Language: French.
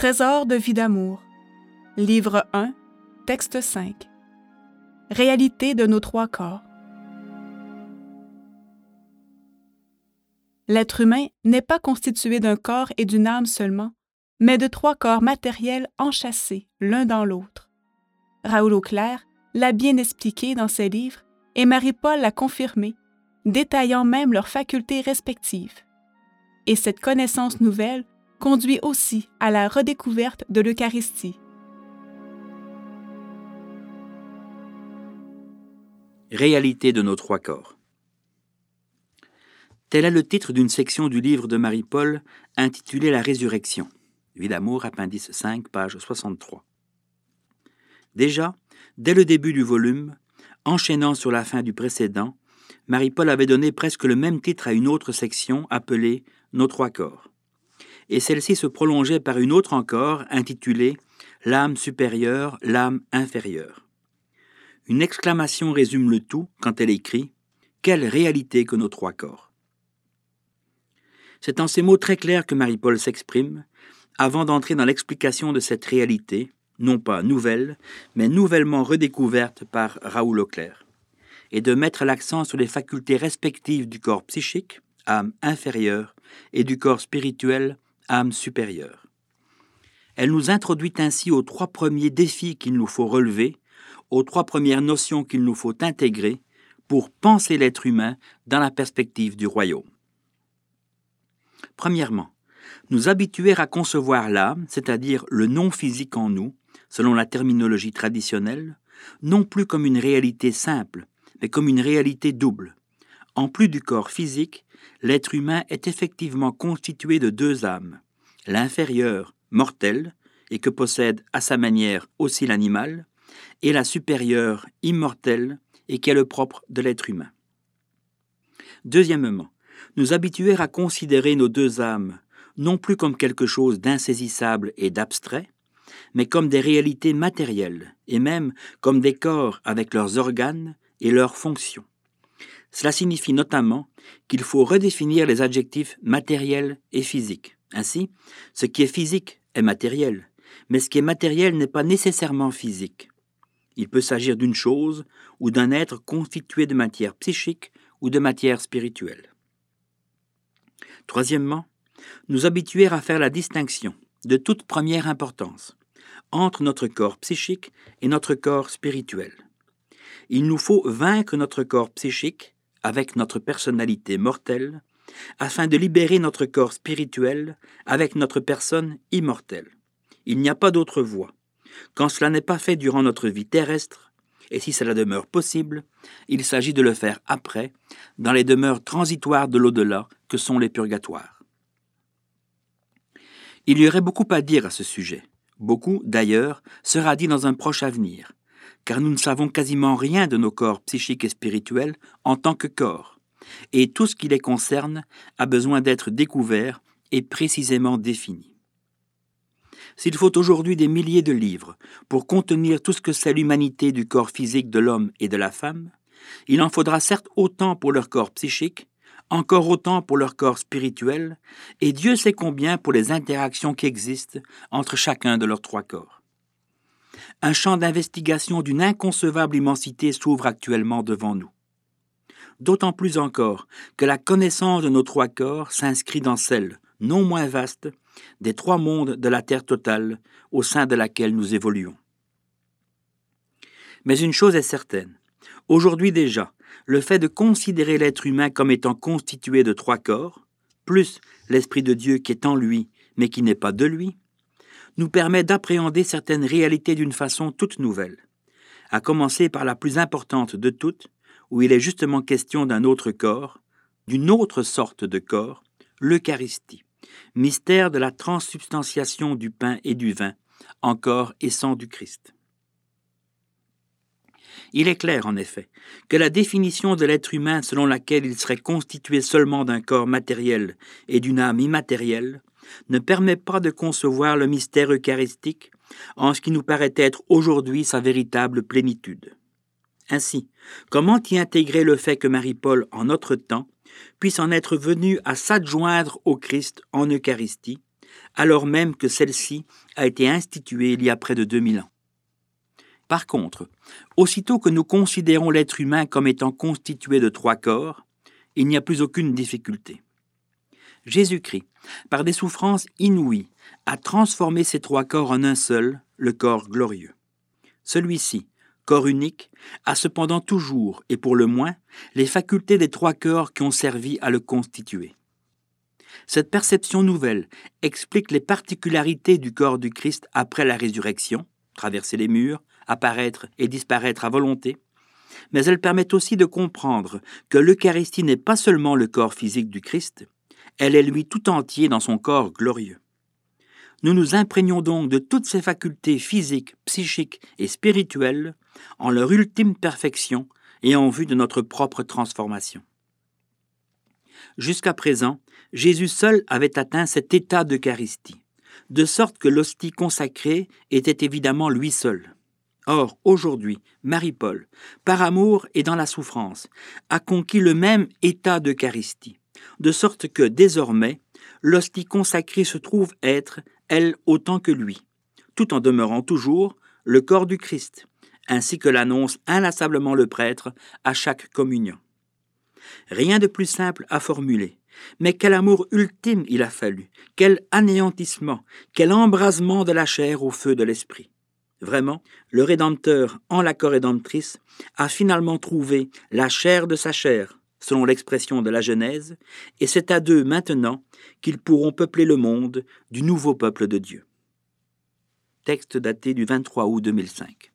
Trésor de vie d'amour. Livre 1, texte 5. Réalité de nos trois corps. L'être humain n'est pas constitué d'un corps et d'une âme seulement, mais de trois corps matériels enchâssés l'un dans l'autre. Raoul Auclair l'a bien expliqué dans ses livres et Marie-Paul l'a confirmé, détaillant même leurs facultés respectives. Et cette connaissance nouvelle conduit aussi à la redécouverte de l'Eucharistie. Réalité de nos trois corps. Tel est le titre d'une section du livre de Marie-Paul intitulé La résurrection. Vie d'amour, appendice 5, page 63. Déjà, dès le début du volume, enchaînant sur la fin du précédent, Marie-Paul avait donné presque le même titre à une autre section appelée Nos trois corps. Et celle-ci se prolongeait par une autre encore intitulée L'âme supérieure, l'âme inférieure. Une exclamation résume le tout quand elle écrit Quelle réalité que nos trois corps C'est en ces mots très clairs que Marie-Paul s'exprime, avant d'entrer dans l'explication de cette réalité, non pas nouvelle, mais nouvellement redécouverte par Raoul Auclair, et de mettre l'accent sur les facultés respectives du corps psychique, âme inférieure, et du corps spirituel, âme supérieure. Elle nous introduit ainsi aux trois premiers défis qu'il nous faut relever, aux trois premières notions qu'il nous faut intégrer pour penser l'être humain dans la perspective du royaume. Premièrement, nous habituer à concevoir l'âme, c'est-à-dire le non physique en nous, selon la terminologie traditionnelle, non plus comme une réalité simple, mais comme une réalité double. En plus du corps physique, l'être humain est effectivement constitué de deux âmes, l'inférieure, mortelle, et que possède à sa manière aussi l'animal, et la supérieure, immortelle, et qui est le propre de l'être humain. Deuxièmement, nous habituer à considérer nos deux âmes non plus comme quelque chose d'insaisissable et d'abstrait, mais comme des réalités matérielles, et même comme des corps avec leurs organes et leurs fonctions. Cela signifie notamment qu'il faut redéfinir les adjectifs matériels et physiques. Ainsi, ce qui est physique est matériel, mais ce qui est matériel n'est pas nécessairement physique. Il peut s'agir d'une chose ou d'un être constitué de matière psychique ou de matière spirituelle. Troisièmement, nous habituer à faire la distinction, de toute première importance, entre notre corps psychique et notre corps spirituel. Il nous faut vaincre notre corps psychique avec notre personnalité mortelle, afin de libérer notre corps spirituel avec notre personne immortelle. Il n'y a pas d'autre voie. Quand cela n'est pas fait durant notre vie terrestre, et si cela demeure possible, il s'agit de le faire après, dans les demeures transitoires de l'au-delà que sont les purgatoires. Il y aurait beaucoup à dire à ce sujet. Beaucoup, d'ailleurs, sera dit dans un proche avenir, car nous ne savons quasiment rien de nos corps psychiques et spirituels en tant que corps, et tout ce qui les concerne a besoin d'être découvert et précisément défini. S'il faut aujourd'hui des milliers de livres pour contenir tout ce que c'est l'humanité du corps physique de l'homme et de la femme, il en faudra certes autant pour leur corps psychique, encore autant pour leur corps spirituel, et Dieu sait combien pour les interactions qui existent entre chacun de leurs trois corps. Un champ d'investigation d'une inconcevable immensité s'ouvre actuellement devant nous. D'autant plus encore que la connaissance de nos trois corps s'inscrit dans celle, non moins vaste, des trois mondes de la Terre totale au sein de laquelle nous évoluons. Mais une chose est certaine, aujourd'hui déjà, le fait de considérer l'être humain comme étant constitué de trois corps, plus l'Esprit de Dieu qui est en lui, mais qui n'est pas de lui, nous permet d'appréhender certaines réalités d'une façon toute nouvelle, à commencer par la plus importante de toutes, où il est justement question d'un autre corps, d'une autre sorte de corps, l'Eucharistie, mystère de la transsubstantiation du pain et du vin, encore et sang du Christ. Il est clair, en effet, que la définition de l'être humain selon laquelle il serait constitué seulement d'un corps matériel et d'une âme immatérielle ne permet pas de concevoir le mystère eucharistique en ce qui nous paraît être aujourd'hui sa véritable plénitude. Ainsi, comment y intégrer le fait que Marie-Paul, en notre temps, puisse en être venue à s'adjoindre au Christ en Eucharistie, alors même que celle-ci a été instituée il y a près de 2000 ans? Par contre, aussitôt que nous considérons l'être humain comme étant constitué de trois corps, il n'y a plus aucune difficulté. Jésus-Christ, par des souffrances inouïes, a transformé ces trois corps en un seul, le corps glorieux. Celui-ci, corps unique, a cependant toujours, et pour le moins, les facultés des trois corps qui ont servi à le constituer. Cette perception nouvelle explique les particularités du corps du Christ après la résurrection, traverser les murs, apparaître et disparaître à volonté, mais elle permet aussi de comprendre que l'Eucharistie n'est pas seulement le corps physique du Christ, elle est lui tout entier dans son corps glorieux. Nous nous imprégnons donc de toutes ses facultés physiques, psychiques et spirituelles en leur ultime perfection et en vue de notre propre transformation. Jusqu'à présent, Jésus seul avait atteint cet état d'Eucharistie, de sorte que l'hostie consacrée était évidemment lui seul. Or, aujourd'hui, Marie-Paul, par amour et dans la souffrance, a conquis le même état d'Eucharistie, de sorte que désormais, l'hostie consacrée se trouve être, elle autant que lui, tout en demeurant toujours le corps du Christ, ainsi que l'annonce inlassablement le prêtre à chaque communion. Rien de plus simple à formuler, mais quel amour ultime il a fallu, quel anéantissement, quel embrasement de la chair au feu de l'esprit. Vraiment, le Rédempteur, en la corrédemptrice, a finalement trouvé la chair de sa chair, selon l'expression de la Genèse, et c'est à deux maintenant qu'ils pourront peupler le monde du nouveau peuple de Dieu. Texte daté du 23 août 2005.